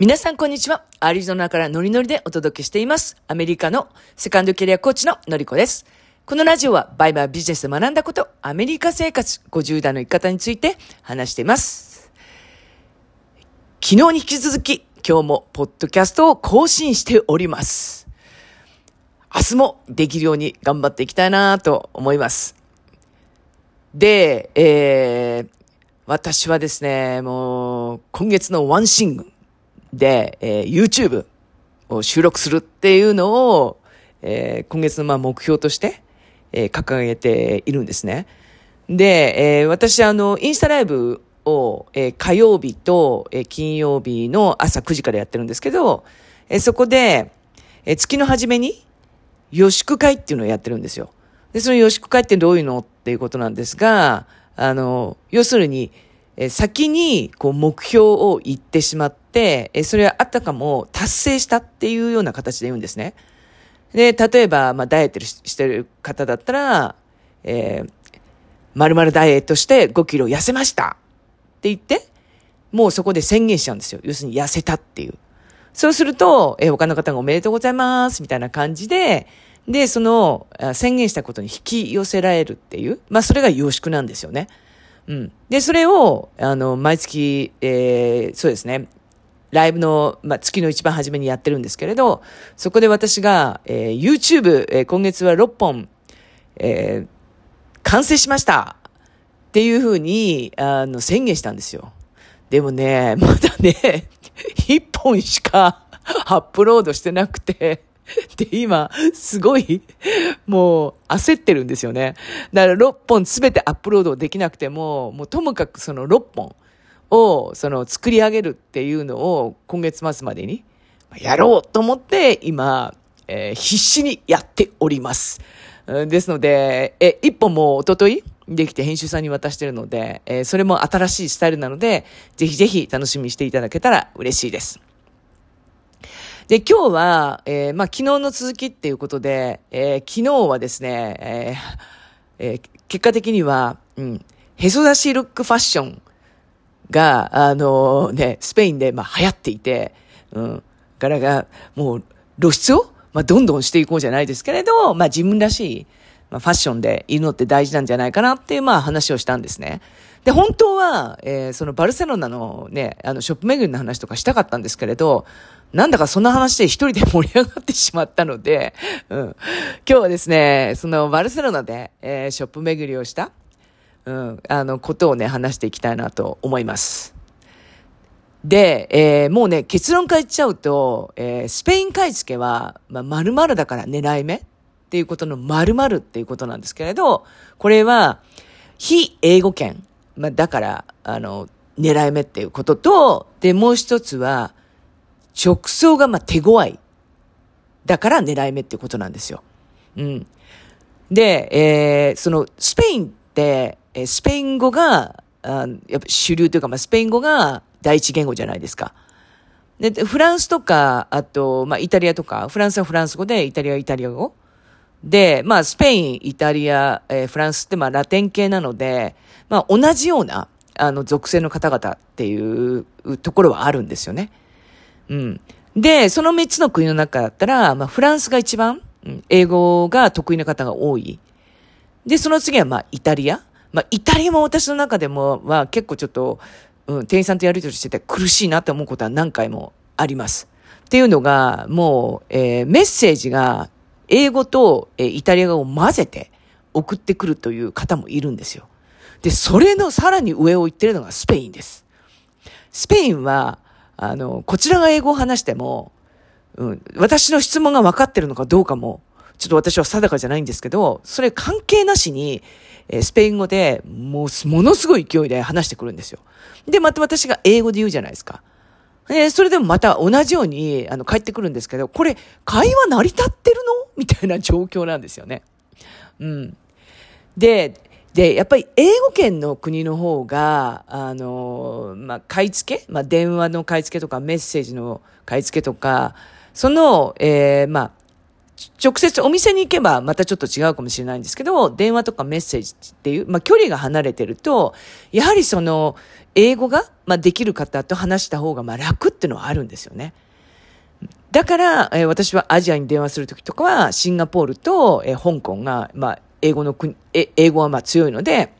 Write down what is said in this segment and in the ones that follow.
皆さんこんにちは。アリゾナからノリノリでお届けしています。アメリカのセカンドキャリアコーチののりこです。このラジオはバイバイビジネスで学んだこと、アメリカ生活50代の生き方について話しています。昨日に引き続き、今日もポッドキャストを更新しております。明日もできるように頑張っていきたいなと思います。で、えー、私はですね、もう、今月のワンシングで、えー、YouTube を収録するっていうのを、えー、今月のまあ目標として、えー、掲げているんですね。で、えー、私あの、インスタライブを、えー、火曜日と、えー、金曜日の朝9時からやってるんですけど、えー、そこで、えー、月の初めに、予祝会っていうのをやってるんですよ。で、その予祝会ってどういうのっていうことなんですが、あの、要するに、え先にこう目標を言ってしまって、えそれはあったかも達成したっていうような形で言うんですね。で、例えば、まあ、ダイエットしてる方だったら、えー、〇〇ダイエットして5キロ痩せましたって言って、もうそこで宣言しちゃうんですよ。要するに痩せたっていう。そうすると、えー、他の方がおめでとうございますみたいな感じで、で、その、宣言したことに引き寄せられるっていう、まあ、それが凝縮なんですよね。うん。で、それを、あの、毎月、えー、そうですね、ライブの、まあ、月の一番初めにやってるんですけれど、そこで私が、えー、YouTube、えー、今月は6本、えー、完成しましたっていうふうに、あの、宣言したんですよ。でもね、まだね、1本しか アップロードしてなくて、で、今、すごい、もう、焦ってるんですよね。だから6本すべてアップロードできなくても、もうともかくその6本を、その作り上げるっていうのを今月末までにやろうと思って、今、えー、必死にやっております。ですので、え、1本もおとといできて編集さんに渡してるので、えー、それも新しいスタイルなので、ぜひぜひ楽しみにしていただけたら嬉しいです。で、今日は、えー、まあ、昨日の続きっていうことで、えー、昨日はですね、えーえー、結果的には、うん、へそ出しルックファッションが、あのー、ね、スペインで、まあ、流行っていて、うん、柄が、もう、露出を、まあ、どんどんしていこうじゃないですけれど、まあ、自分らしい、まあ、ファッションでいるのって大事なんじゃないかなっていう、まあ、話をしたんですね。で、本当は、えー、そのバルセロナのね、あの、ショップ巡りの話とかしたかったんですけれど、なんだかそんな話で一人で盛り上がってしまったので、うん。今日はですね、そのバルセロナで、えー、ショップ巡りをした、うん、あの、ことをね、話していきたいなと思います。で、えー、もうね、結論から言っちゃうと、えー、スペイン買い付けは、まあ、〇〇だから狙い目っていうことの〇〇っていうことなんですけれど、これは、非英語圏、まあ、だから、あの、狙い目っていうことと、で、もう一つは、直送がまあ手強い。だから狙い目っていうことなんですよ。うん。で、えー、その、スペインって、えスペイン語が、あやっぱ主流というか、まあ、スペイン語が第一言語じゃないですか。で、フランスとか、あと、まあ、イタリアとか、フランスはフランス語で、イタリアはイタリア語。で、まあ、スペイン、イタリア、えー、フランスって、まあ、ラテン系なので、まあ、同じような、あの、属性の方々っていうところはあるんですよね。うん。で、その3つの国の中だったら、まあ、フランスが一番、うん、英語が得意な方が多い。で、その次は、まあ、イタリア。まあ、イタリアも私の中でも、は結構ちょっと、うん、店員さんとやりとりしてて苦しいなって思うことは何回もあります。っていうのが、もう、えー、メッセージが、英語と、え、イタリア語を混ぜて送ってくるという方もいるんですよ。で、それのさらに上を行ってるのがスペインです。スペインは、あの、こちらが英語を話しても、うん、私の質問が分かってるのかどうかも、ちょっと私は定かじゃないんですけど、それ関係なしに、えスペイン語で、もう、ものすごい勢いで話してくるんですよ。で、また私が英語で言うじゃないですか。えそれでもまた同じように、あの、帰ってくるんですけど、これ、会話成り立ってるの？みたいな状況なんですよね。うん。で、で、やっぱり英語圏の国の方が、あの、まあ、買い付け、まあ、電話の買い付けとかメッセージの買い付けとか、その、えー、まあ、直接お店に行けばまたちょっと違うかもしれないんですけど、電話とかメッセージっていう、まあ、距離が離れてると、やはりその、英語が、まあ、できる方と話した方が、まあ、楽っていうのはあるんですよね。だから、えー、私はアジアに電話するときとかは、シンガポールと、えー、香港が、まあ、英語の国、え、英語はまあ強いので、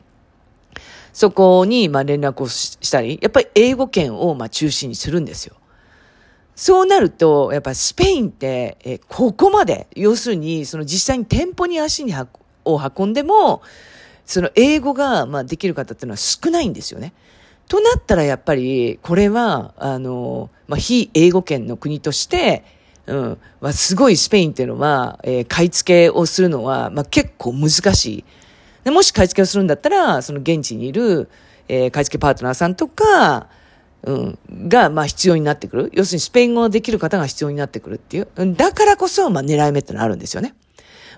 そこにまあ連絡をしたり、やっぱり英語圏をまあ中心にするんですよ。そうなると、やっぱスペインって、えここまで、要するに、その実際に店舗に足にを運んでも、その英語が、まあ、できる方っていうのは少ないんですよね。となったらやっぱり、これは、あの、まあ、非英語圏の国として、うん、まあ、すごいスペインっていうのは、えー、買い付けをするのは、まあ、結構難しい。でもし買い付けをするんだったら、その現地にいる、えー、買い付けパートナーさんとか、うん、が、まあ必要になってくる。要するにスペイン語ができる方が必要になってくるっていう。だからこそ、まあ狙い目ってのはあるんですよね。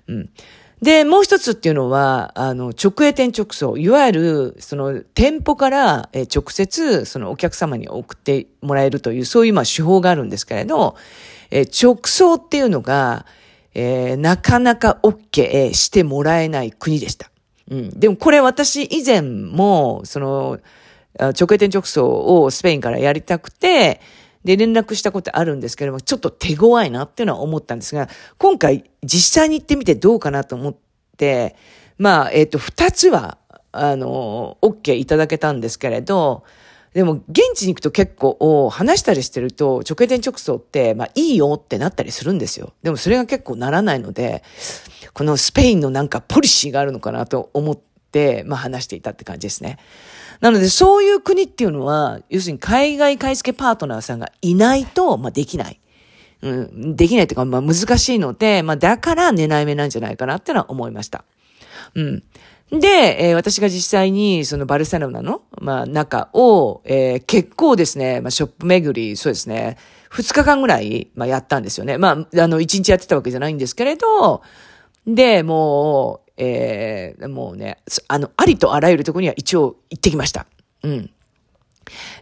うん。で、もう一つっていうのは、あの、直営店直送。いわゆる、その、店舗から、直接、そのお客様に送ってもらえるという、そういう、まあ、手法があるんですけれど、え直送っていうのが、えー、なかなか OK してもらえない国でした。うん。でもこれ私以前も、その、直営店直送をスペインからやりたくて、で、連絡したことあるんですけれども、ちょっと手強いなっていうのは思ったんですが、今回実際に行ってみてどうかなと思って、まあ、えっ、ー、と、二つは、あの、OK いただけたんですけれど、でも、現地に行くと結構、話したりしてると、直営店直送って、まあ、いいよってなったりするんですよ。でも、それが結構ならないので、このスペインのなんかポリシーがあるのかなと思って、まあ、話していたって感じですね。なので、そういう国っていうのは、要するに海外買い付けパートナーさんがいないと、まあ、できない。うん、できないというか、まあ、難しいので、まあ、だから狙い目なんじゃないかなってのは思いました。うん。で、えー、私が実際に、そのバルセロナの、まあ、中を、えー、結構ですね、まあ、ショップ巡り、そうですね、二日間ぐらい、まあ、やったんですよね。まあ、あの、一日やってたわけじゃないんですけれど、で、もう、えー、もうね、あの、ありとあらゆるところには一応行ってきました。うん。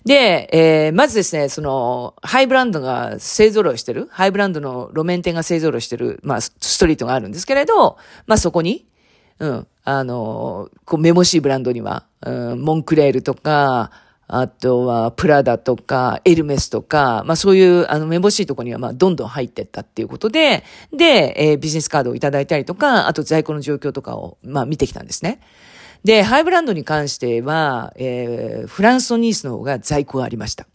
で、えー、まずですね、その、ハイブランドが勢揃いしてる、ハイブランドの路面店が勢揃いしてる、まあ、ストリートがあるんですけれど、まあそこに、うん、あの、こう、めぼしいブランドには、うん、モンクレールとか、あとは、プラダとか、エルメスとか、まあそういう、あの、めぼしいとこには、まあ、どんどん入ってったっていうことで、で、えー、ビジネスカードをいただいたりとか、あと在庫の状況とかを、まあ見てきたんですね。で、ハイブランドに関しては、えー、フランスのニースの方が在庫がありました。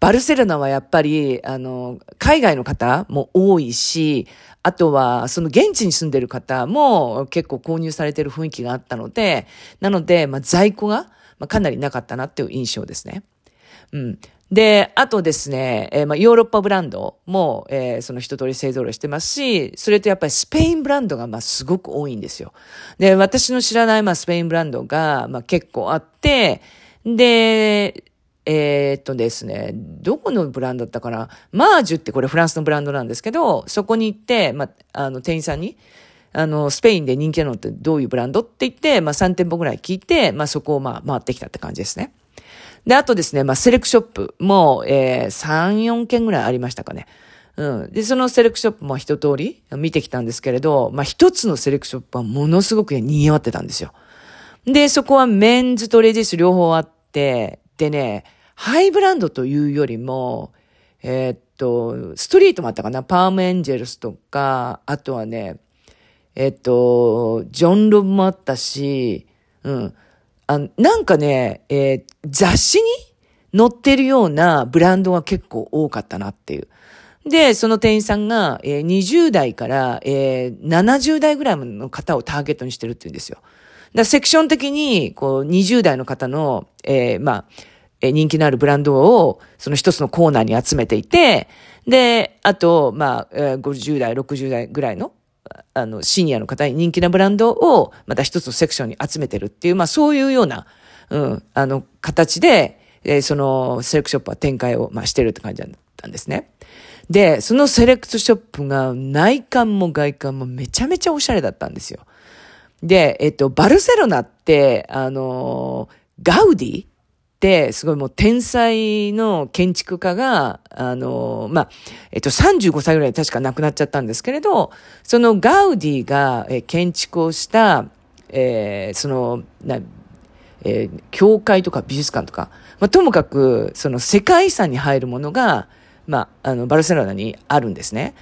バルセロナはやっぱり、あの、海外の方も多いし、あとは、その現地に住んでる方も結構購入されてる雰囲気があったので、なので、まあ、在庫が、まあ、かなりなかったなっていう印象ですね。うん。で、あとですね、えー、まあ、ヨーロッパブランドも、えー、その一通り勢揃いしてますし、それとやっぱりスペインブランドが、まあ、すごく多いんですよ。で、私の知らない、まあ、スペインブランドが、まあ、結構あって、で、えー、っとですね、どこのブランドだったかな？マージュってこれフランスのブランドなんですけど、そこに行って、まあ、あの、店員さんに、あの、スペインで人気なのってどういうブランドって言って、まあ3店舗ぐらい聞いて、まあそこをまあ回ってきたって感じですね。で、あとですね、まあセレクショップも、えー、3、4件ぐらいありましたかね。うん。で、そのセレクショップも一通り見てきたんですけれど、まあ一つのセレクショップはものすごく賑わってたんですよ。で、そこはメンズとレディス両方あって、でね、ハイブランドというよりも、えー、っと、ストリートもあったかなパームエンジェルスとか、あとはね、えっと、ジョン・ロブもあったし、うん。あなんかね、えー、雑誌に載ってるようなブランドが結構多かったなっていう。で、その店員さんが、えー、20代から、えー、70代ぐらいの方をターゲットにしてるって言うんですよ。だセクション的に、こう、20代の方の、えー、まあ、え、人気のあるブランドを、その一つのコーナーに集めていて、で、あと、まあ、えー、50代、60代ぐらいのあの、シニアの方に人気なブランドを、また一つのセクションに集めてるっていう、まあそういうような、うん、あの、形で、えー、その、セレクトショップは展開を、まあしてるって感じだったんですね。で、そのセレクトショップが内観も外観もめちゃめちゃおしゃれだったんですよ。で、えっと、バルセロナって、あの、ガウディ、すごいもう天才の建築家が、あの、まあ、えっと、35歳ぐらいで確か亡くなっちゃったんですけれど、そのガウディが、建築をした、えー、その、な、えー、教会とか美術館とか、まあ、ともかく、その世界遺産に入るものが、まあ、あの、バルセロナにあるんですね。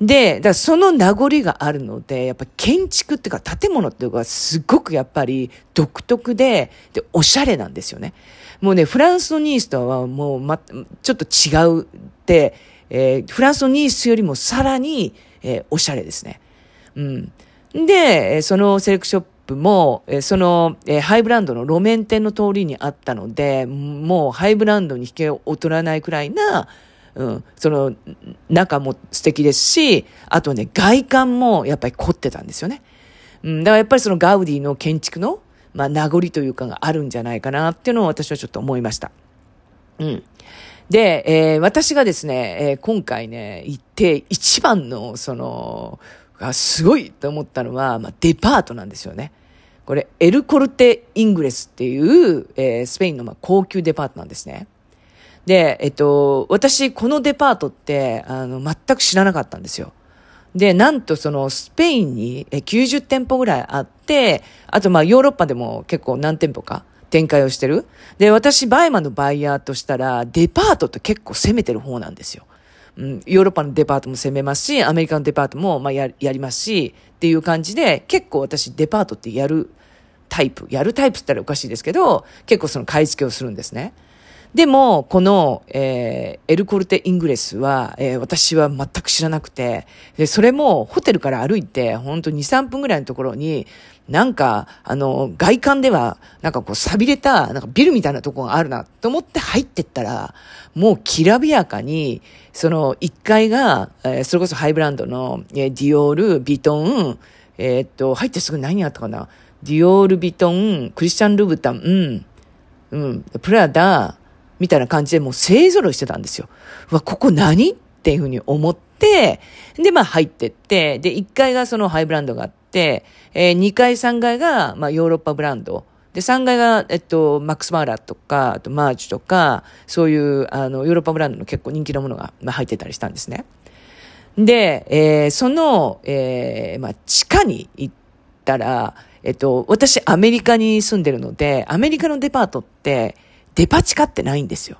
で、だその名残があるので、やっぱ建築っていうか建物っていうかすごくやっぱり独特で、で、おしゃれなんですよね。もうね、フランスのニースとはもうま、ちょっと違うって、えー、フランスのニースよりもさらに、えー、おしゃれですね。うん。で、そのセレクショップも、その、え、ハイブランドの路面店の通りにあったので、もうハイブランドに引けを劣らないくらいな、うん、その、中も素敵ですし、あとね、外観もやっぱり凝ってたんですよね。うん、だからやっぱりそのガウディの建築の、まあ、名残というかがあるんじゃないかなっていうのを私はちょっと思いました。うん。で、えー、私がですね、えー、今回ね、行って一番の、その、がすごいと思ったのは、まあ、デパートなんですよね。これ、エルコルテ・イングレスっていう、えー、スペインのまあ高級デパートなんですね。で、えっと、私、このデパートって、あの、全く知らなかったんですよ。で、なんとそのスペインに90店舗ぐらいあって、あとまヨーロッパでも結構何店舗か展開をしてる。で、私、バイマンのバイヤーとしたら、デパートって結構攻めてる方なんですよ。うん、ヨーロッパのデパートも攻めますし、アメリカのデパートもまややりますし、っていう感じで、結構私デパートってやるタイプ、やるタイプって言ったらおかしいですけど、結構その買い付けをするんですね。でも、この、えー、エルコルテ・イングレスは、えー、私は全く知らなくて、で、それもホテルから歩いて、ほんと2、3分ぐらいのところに、なんか、あの、外観では、なんかこう、錆びれた、なんかビルみたいなとこがあるな、と思って入ってったら、もうきらびやかに、その、1階が、えー、それこそハイブランドの、えー、ディオール、ビトン、えー、っと、入ってすぐ何あったかな。ディオール・ビトン、クリスチャン・ルブタン、うん、うん、プラダ、みたいな感じでもう勢揃いしてたんですよ。わ、ここ何？っていうふうに思って、で、まあ入ってって、で、1階がそのハイブランドがあって、えー、2階、3階が、まあヨーロッパブランド。で、3階が、えっと、マックス・マーラとか、あとマーチとか、そういう、あの、ヨーロッパブランドの結構人気のものが、まあ、入ってたりしたんですね。で、えー、その、えー、まあ、地下に行ったら、えっと、私、アメリカに住んでるので、アメリカのデパートって、デパ地下ってないんですよ。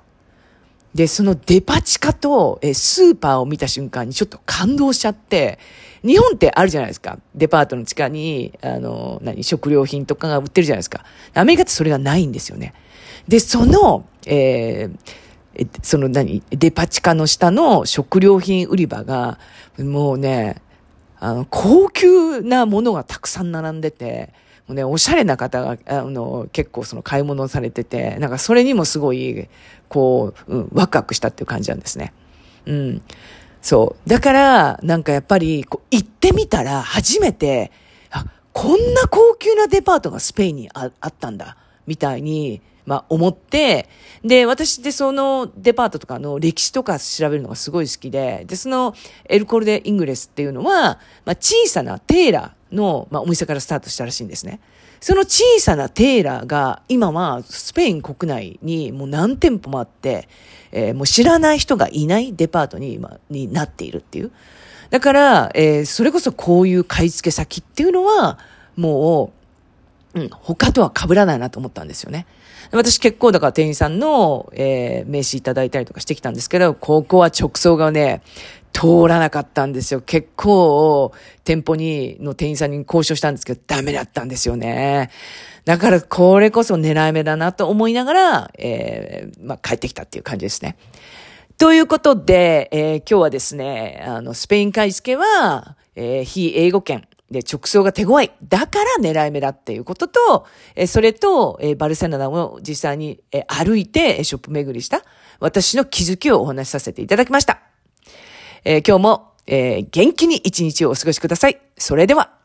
で、そのデパ地下と、えスーパーを見た瞬間にちょっと感動しちゃって、日本ってあるじゃないですか。デパートの地下に、あの、何、食料品とかが売ってるじゃないですか。アメリカってそれがないんですよね。で、その、えー、その何、デパ地下の下の食料品売り場が、もうね、あの、高級なものがたくさん並んでて、ね、おしゃれな方が、あの、結構その買い物をされてて、なんかそれにもすごい、こう、うん、ワクワクしたっていう感じなんですね。うん。そう。だから、なんかやっぱり、こう、行ってみたら、初めて、あ、こんな高級なデパートがスペインにああったんだ、みたいに、まあ、思って、で、私ってそのデパートとかの歴史とか調べるのがすごい好きで、で、そのエルコルデ・イングレスっていうのは、まあ、小さなテーラーの、まあ、お店からスタートしたらしいんですね。その小さなテーラーが今はスペイン国内にもう何店舗もあって、えー、もう知らない人がいないデパートに今、になっているっていう。だから、えー、それこそこういう買い付け先っていうのは、もう、うん、他とは被らないなと思ったんですよね。私結構だから店員さんの、えー、名刺いただいたりとかしてきたんですけど、ここは直送がね、通らなかったんですよ。結構、店舗に、の店員さんに交渉したんですけど、ダメだったんですよね。だから、これこそ狙い目だなと思いながら、えー、まあ、帰ってきたっていう感じですね。ということで、えー、今日はですね、あの、スペイン買い付けは、えー、非英語圏、で、直送が手強い。だから狙い目だっていうことと、えそれと、えバルセロナを実際に、え歩いてショップ巡りした私の気づきをお話しさせていただきました。え今日も、え元気に一日をお過ごしください。それでは。